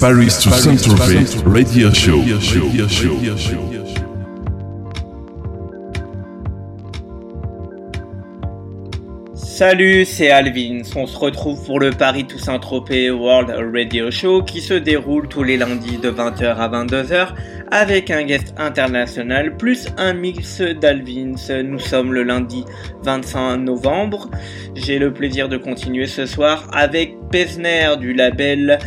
Paris to Saint-Tropez Radio Show. Salut, c'est Alvin. On se retrouve pour le Paris Toussaint Tropez World Radio Show qui se déroule tous les lundis de 20h à 22h avec un guest international plus un mix d'Alvins. Nous sommes le lundi 25 novembre. J'ai le plaisir de continuer ce soir avec Pesner du label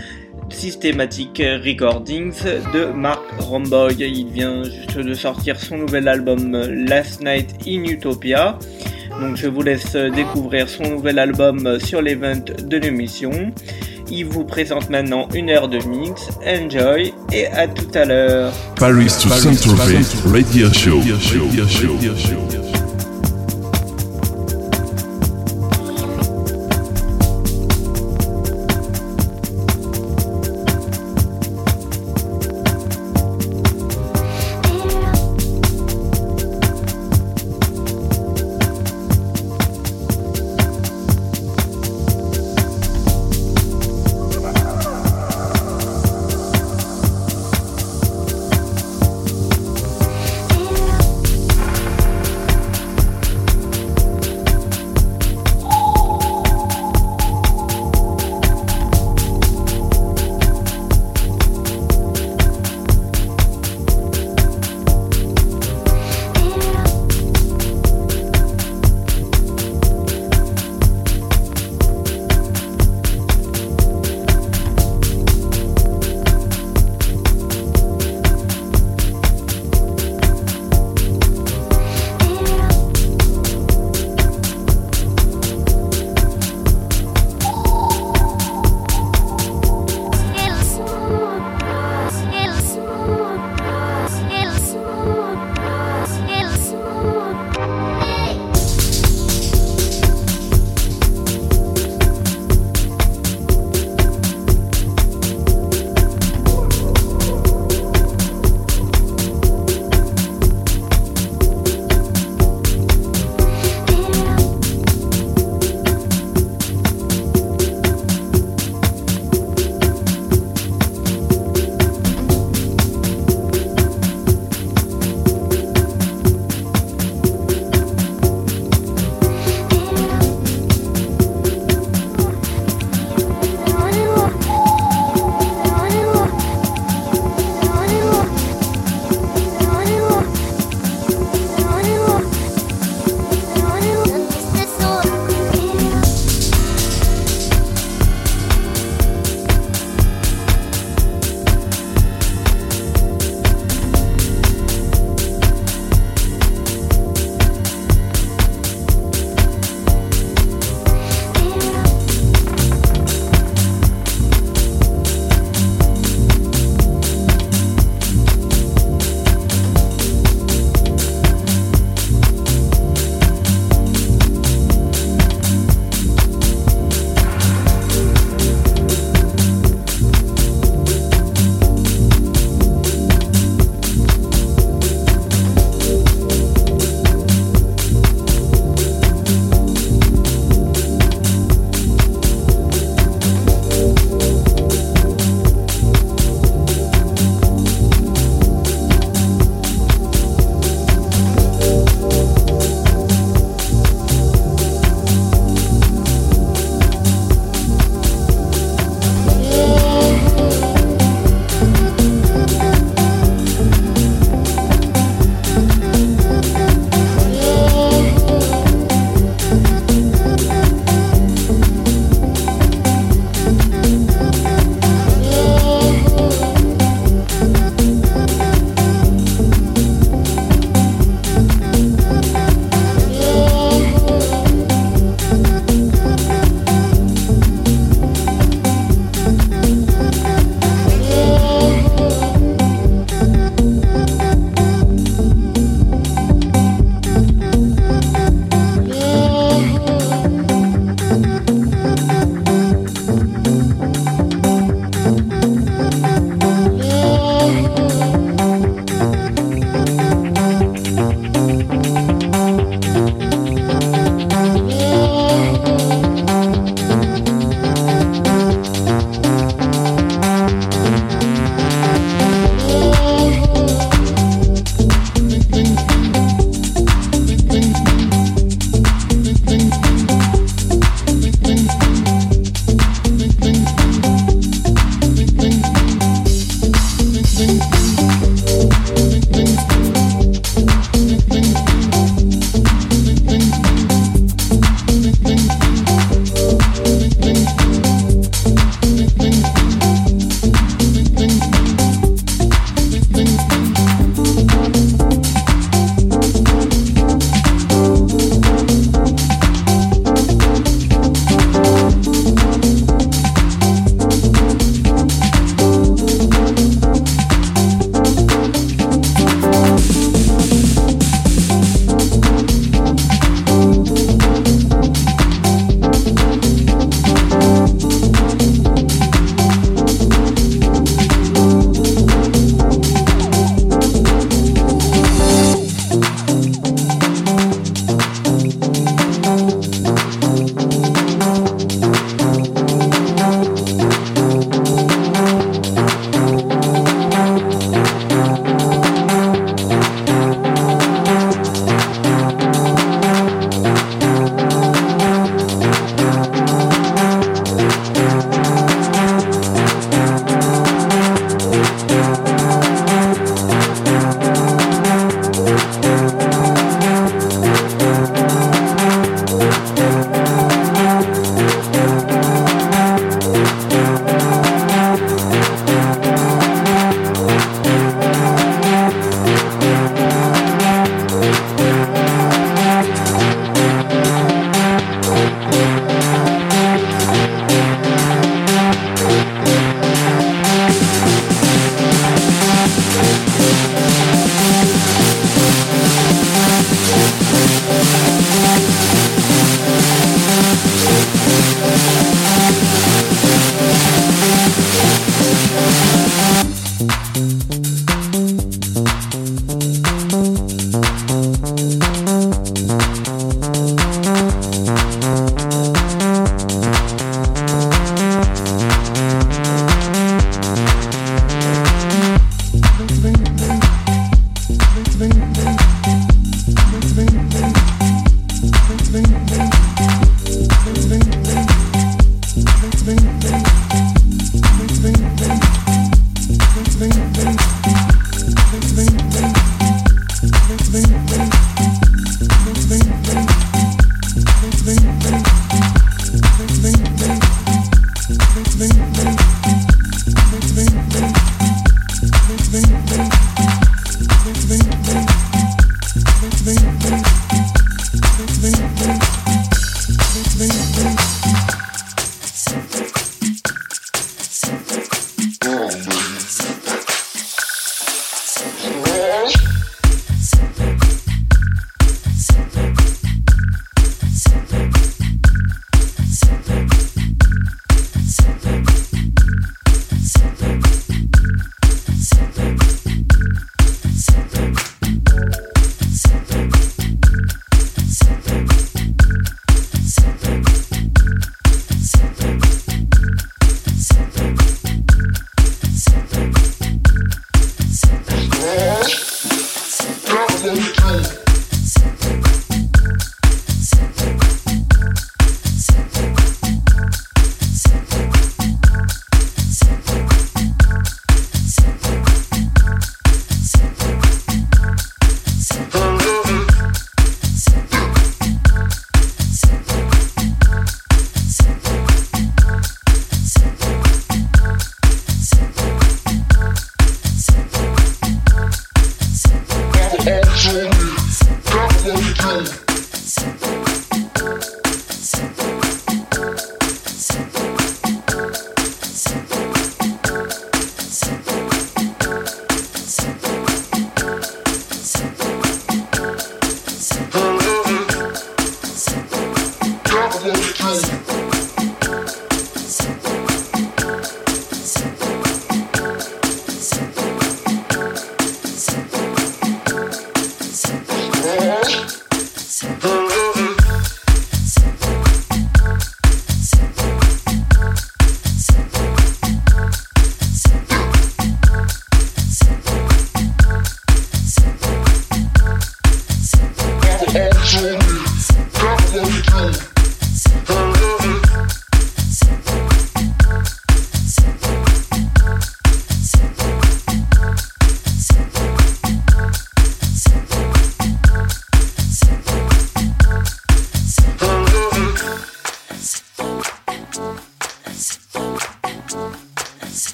Systematic Recordings de Mark Romboy. Il vient juste de sortir son nouvel album Last Night in Utopia. Donc je vous laisse découvrir son nouvel album sur l'event de l'émission. Il vous présente maintenant une heure de mix. Enjoy et à tout à l'heure. Paris to Saint-Tropez Radio Show. Radio Show. Radio Show.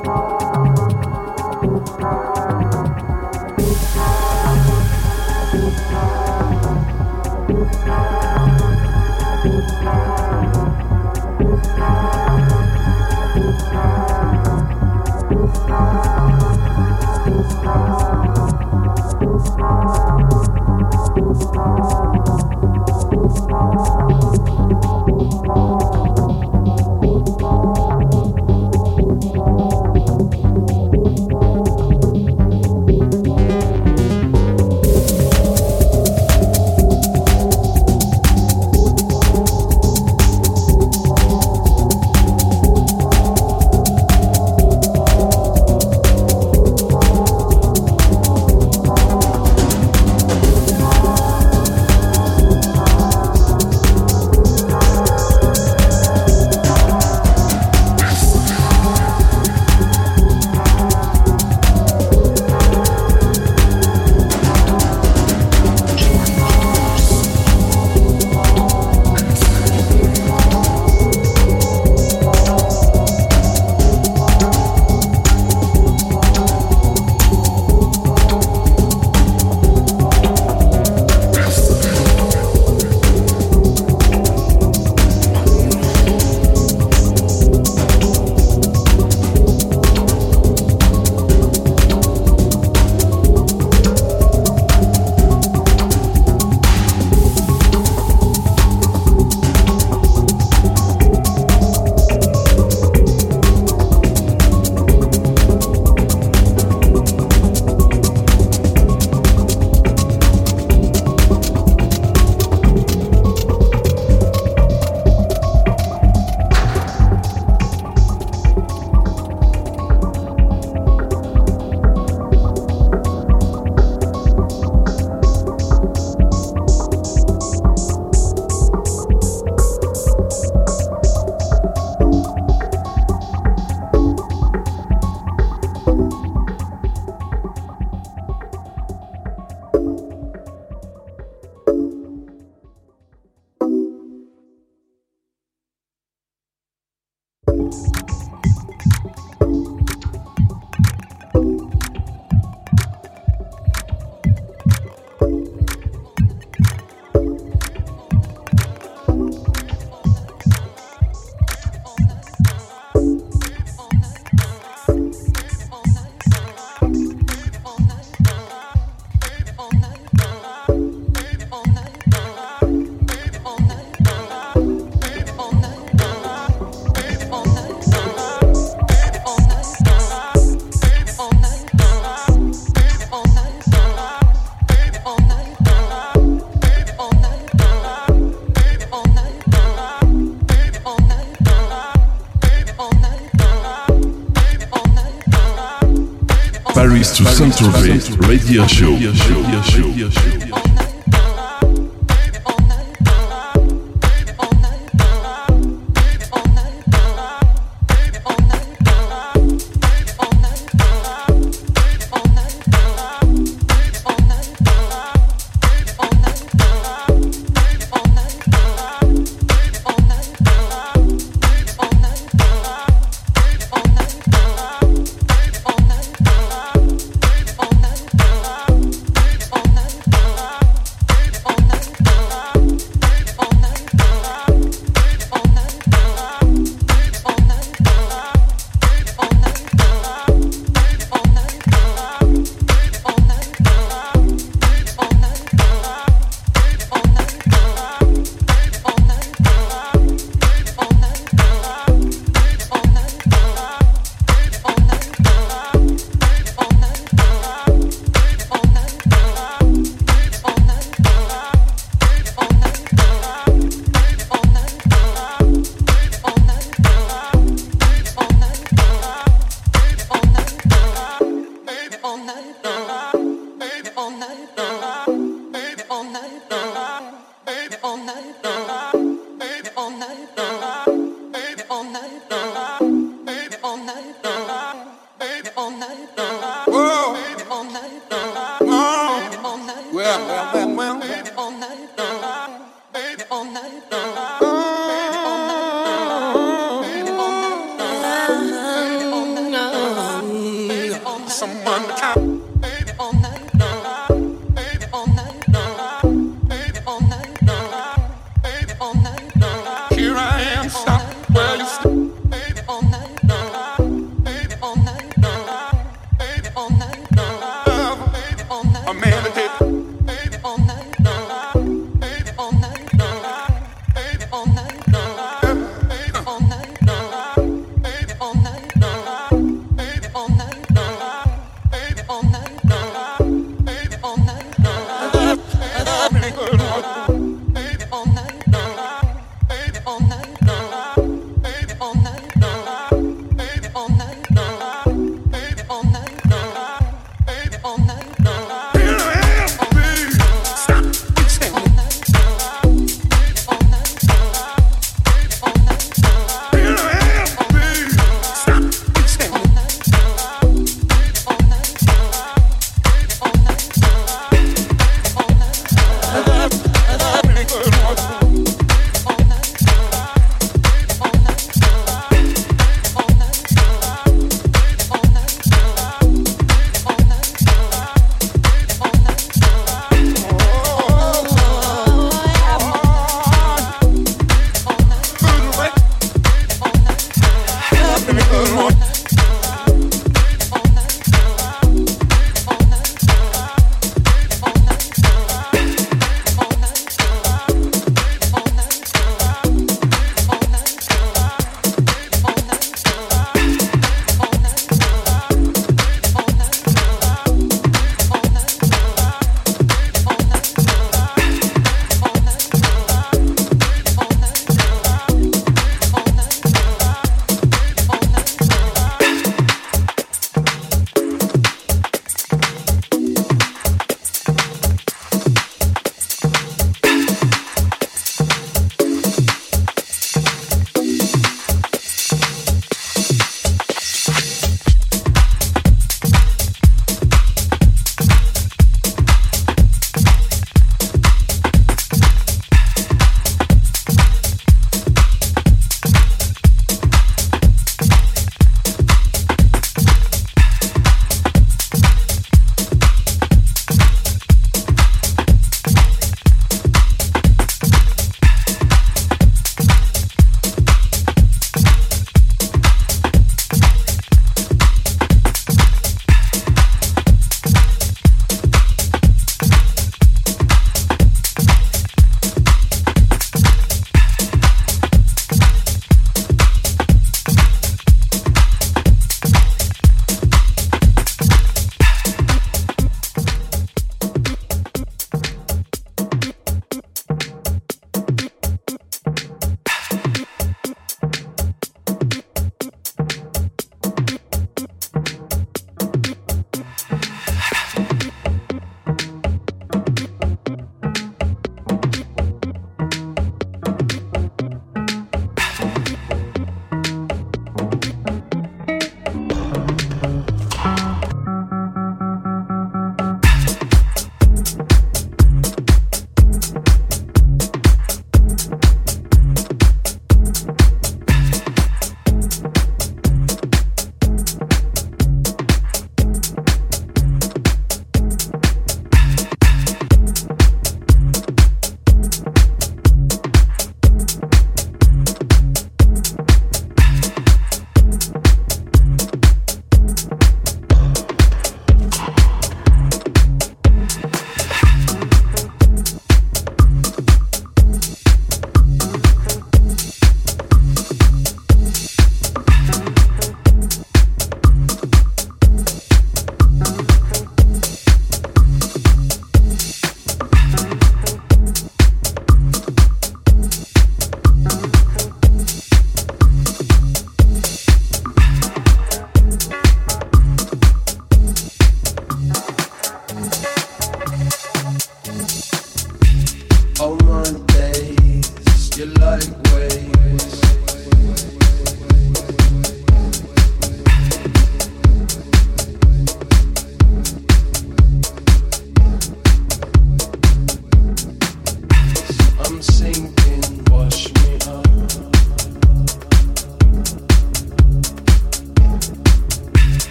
Bye. Radio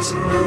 Christmas.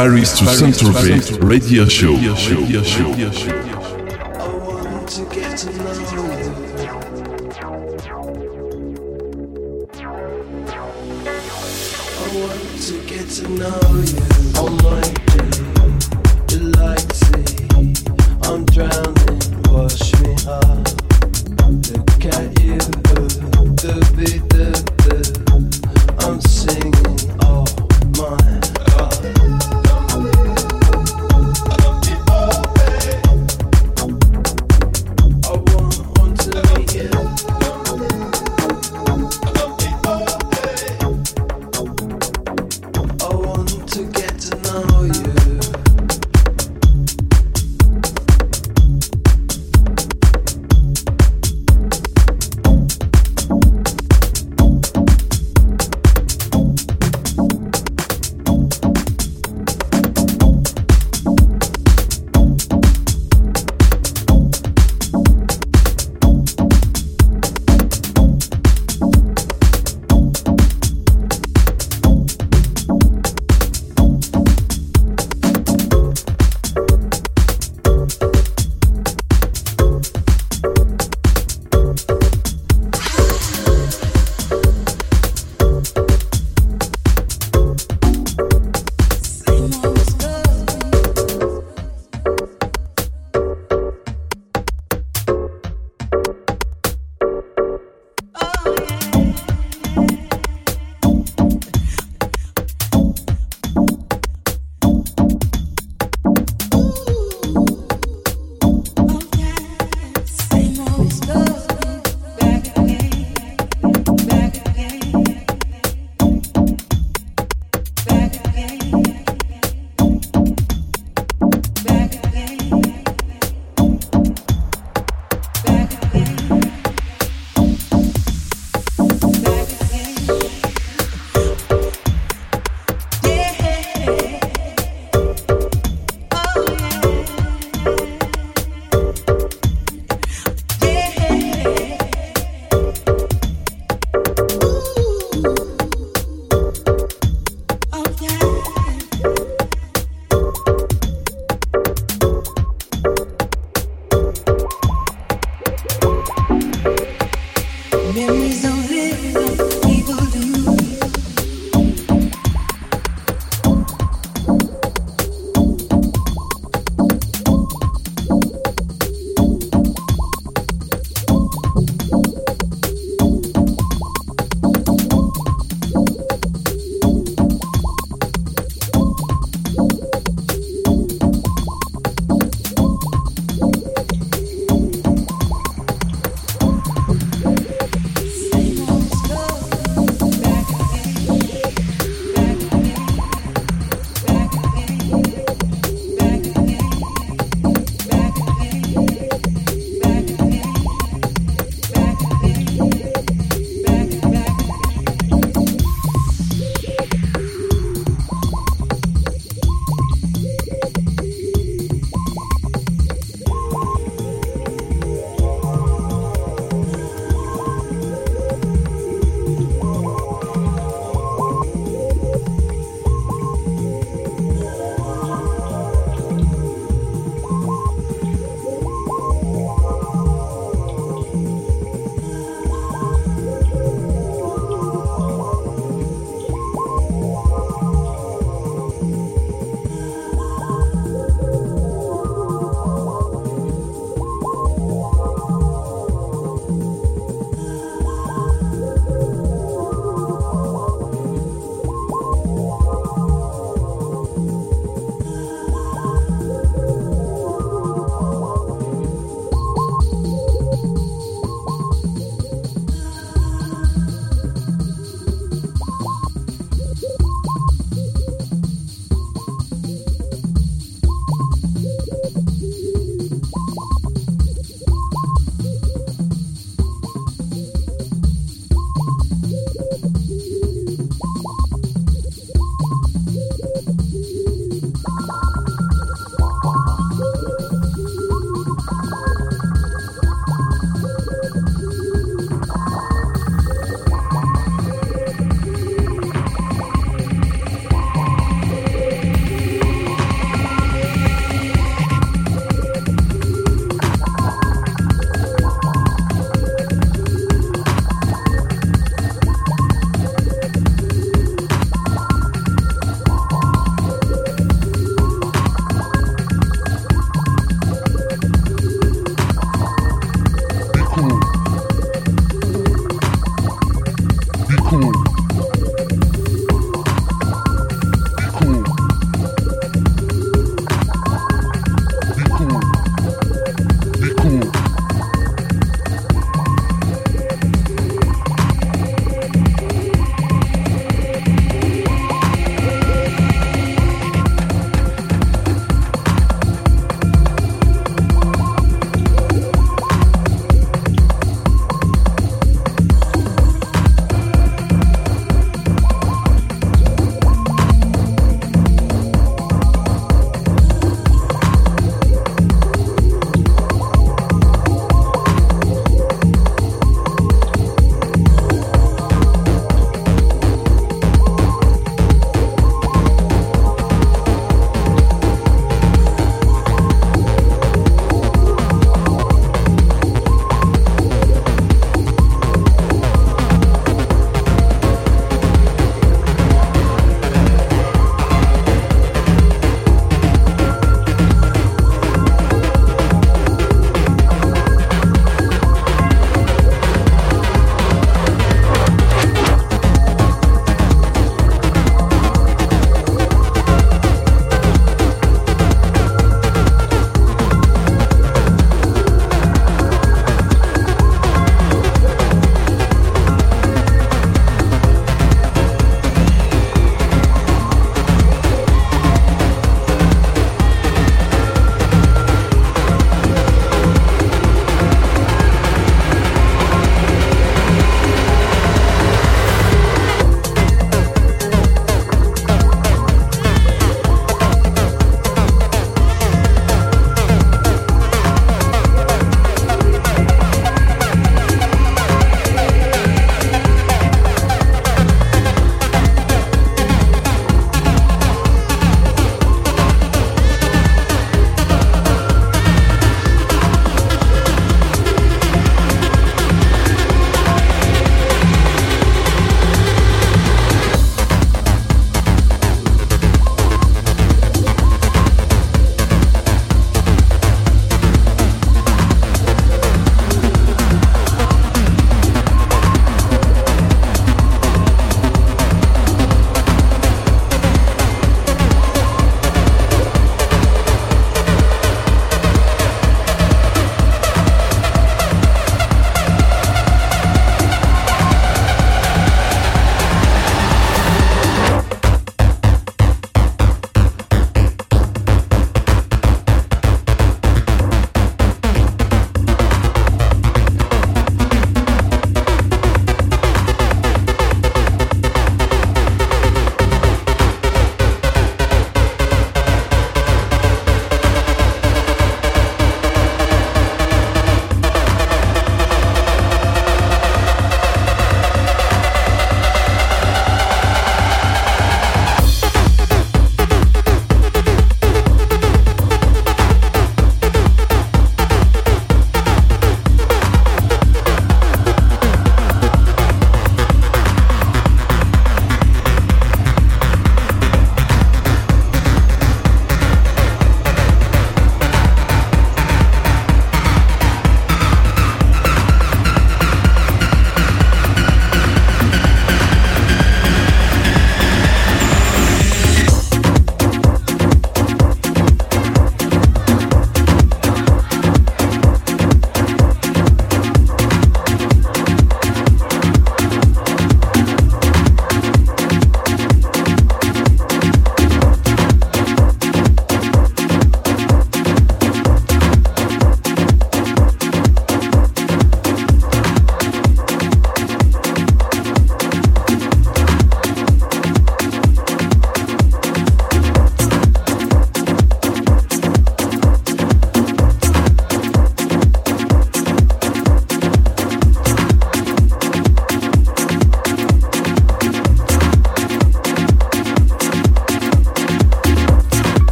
Paris to Saint-Tropez radio show. I want to get to know drowning, wash me up. Look at you.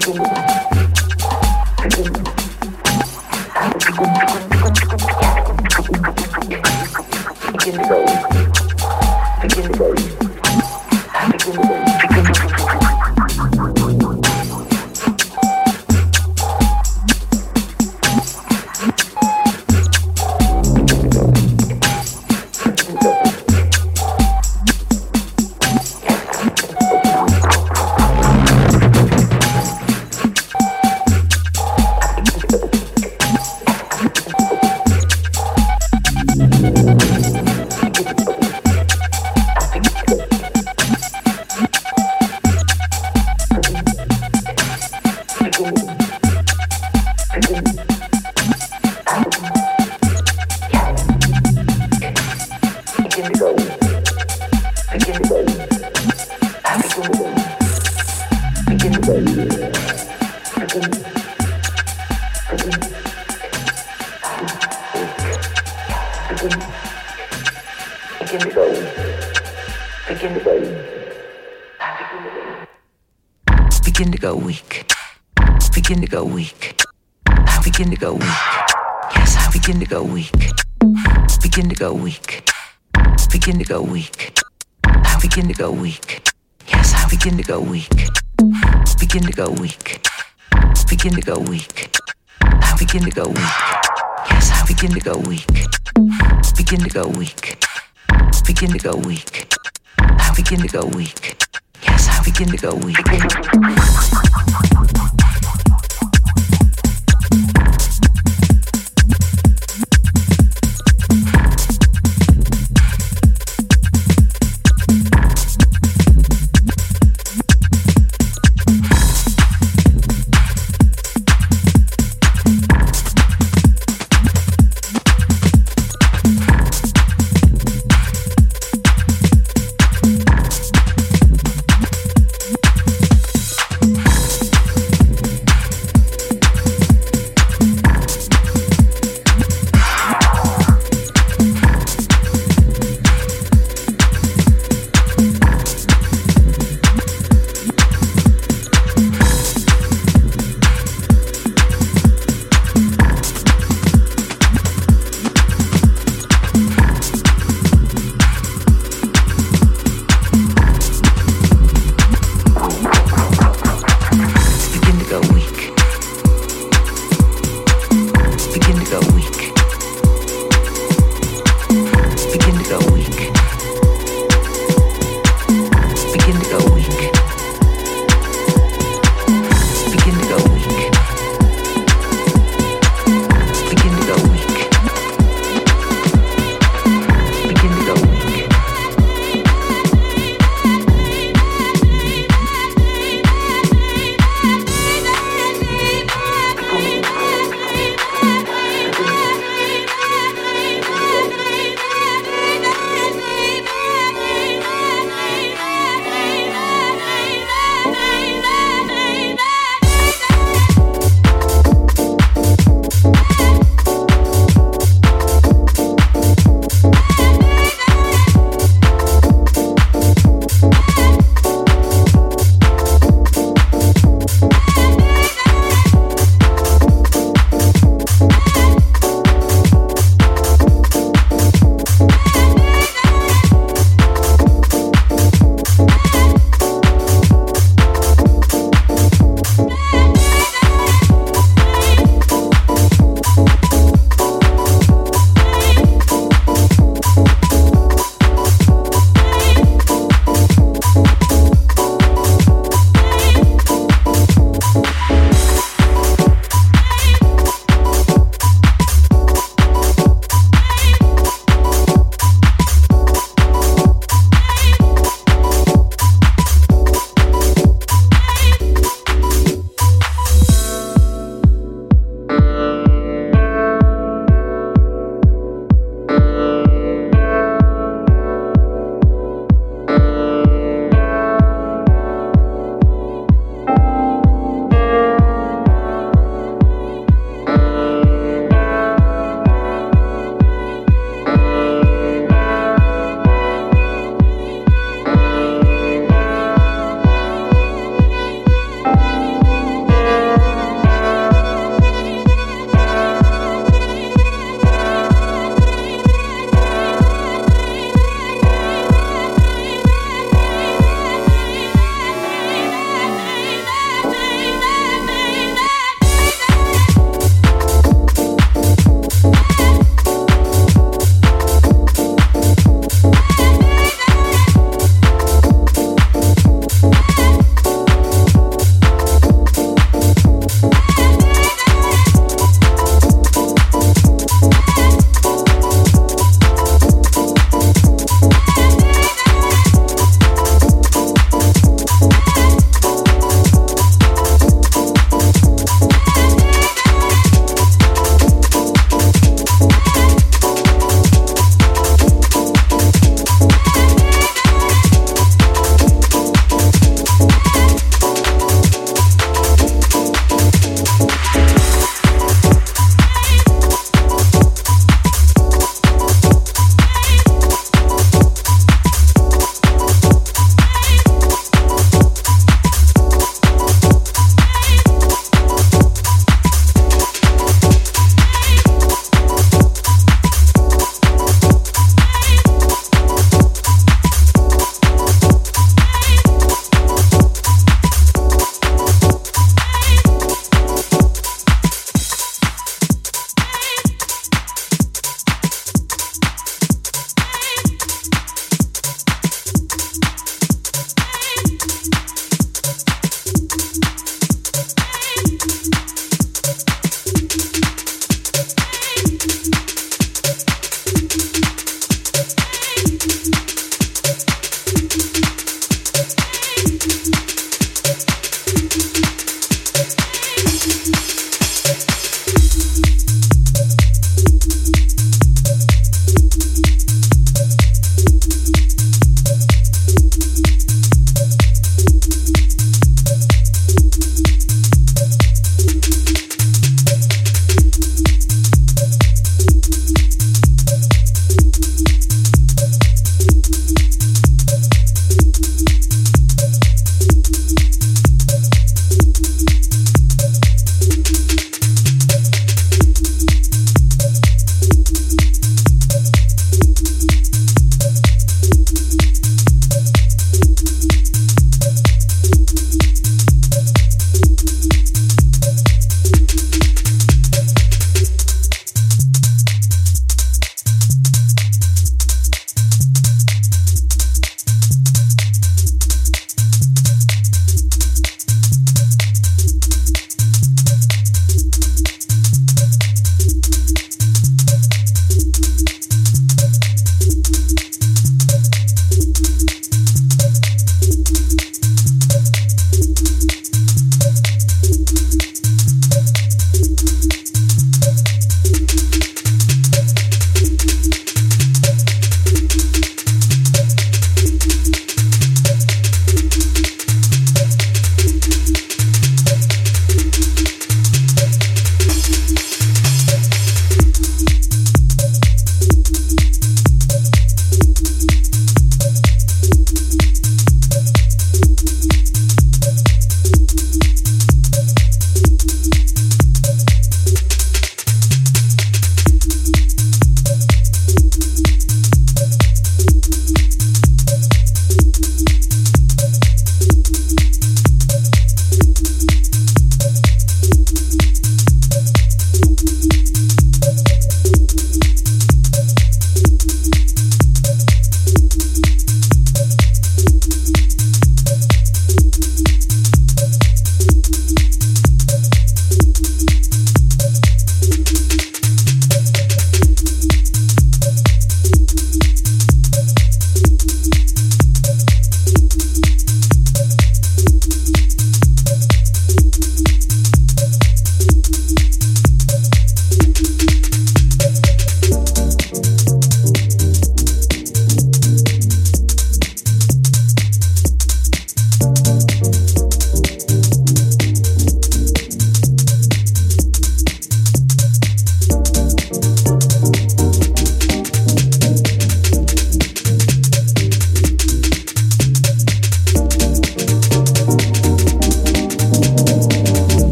I'm gonna go.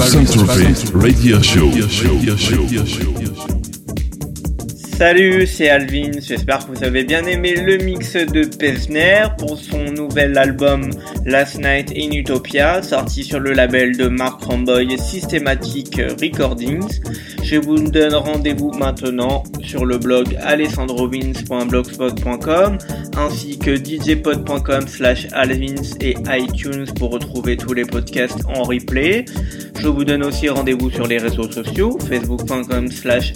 Radio Show. Salut, c'est Alvin. J'espère que vous avez bien aimé le mix de Pesner pour son nouvel album Last Night in Utopia, sorti sur le label de Mark Ramboy Systematic Recordings. Je vous donne rendez-vous maintenant sur le blog alessandrovins.blogspot.com ainsi que djpod.com slash alvins et iTunes pour retrouver tous les podcasts en replay. Je vous donne aussi rendez-vous sur les réseaux sociaux, facebook.com slash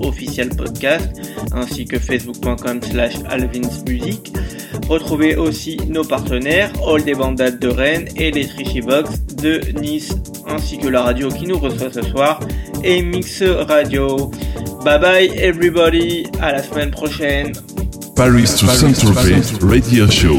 official podcast ainsi que facebook.com slash alvinsmusic. Retrouvez aussi nos partenaires, All des Bandades de Rennes et les Trichy Box de Nice ainsi que la radio qui nous reçoit ce soir et Mix Radio. Bye bye everybody, à la semaine prochaine. Paris to Saint-Tropez Radio Show.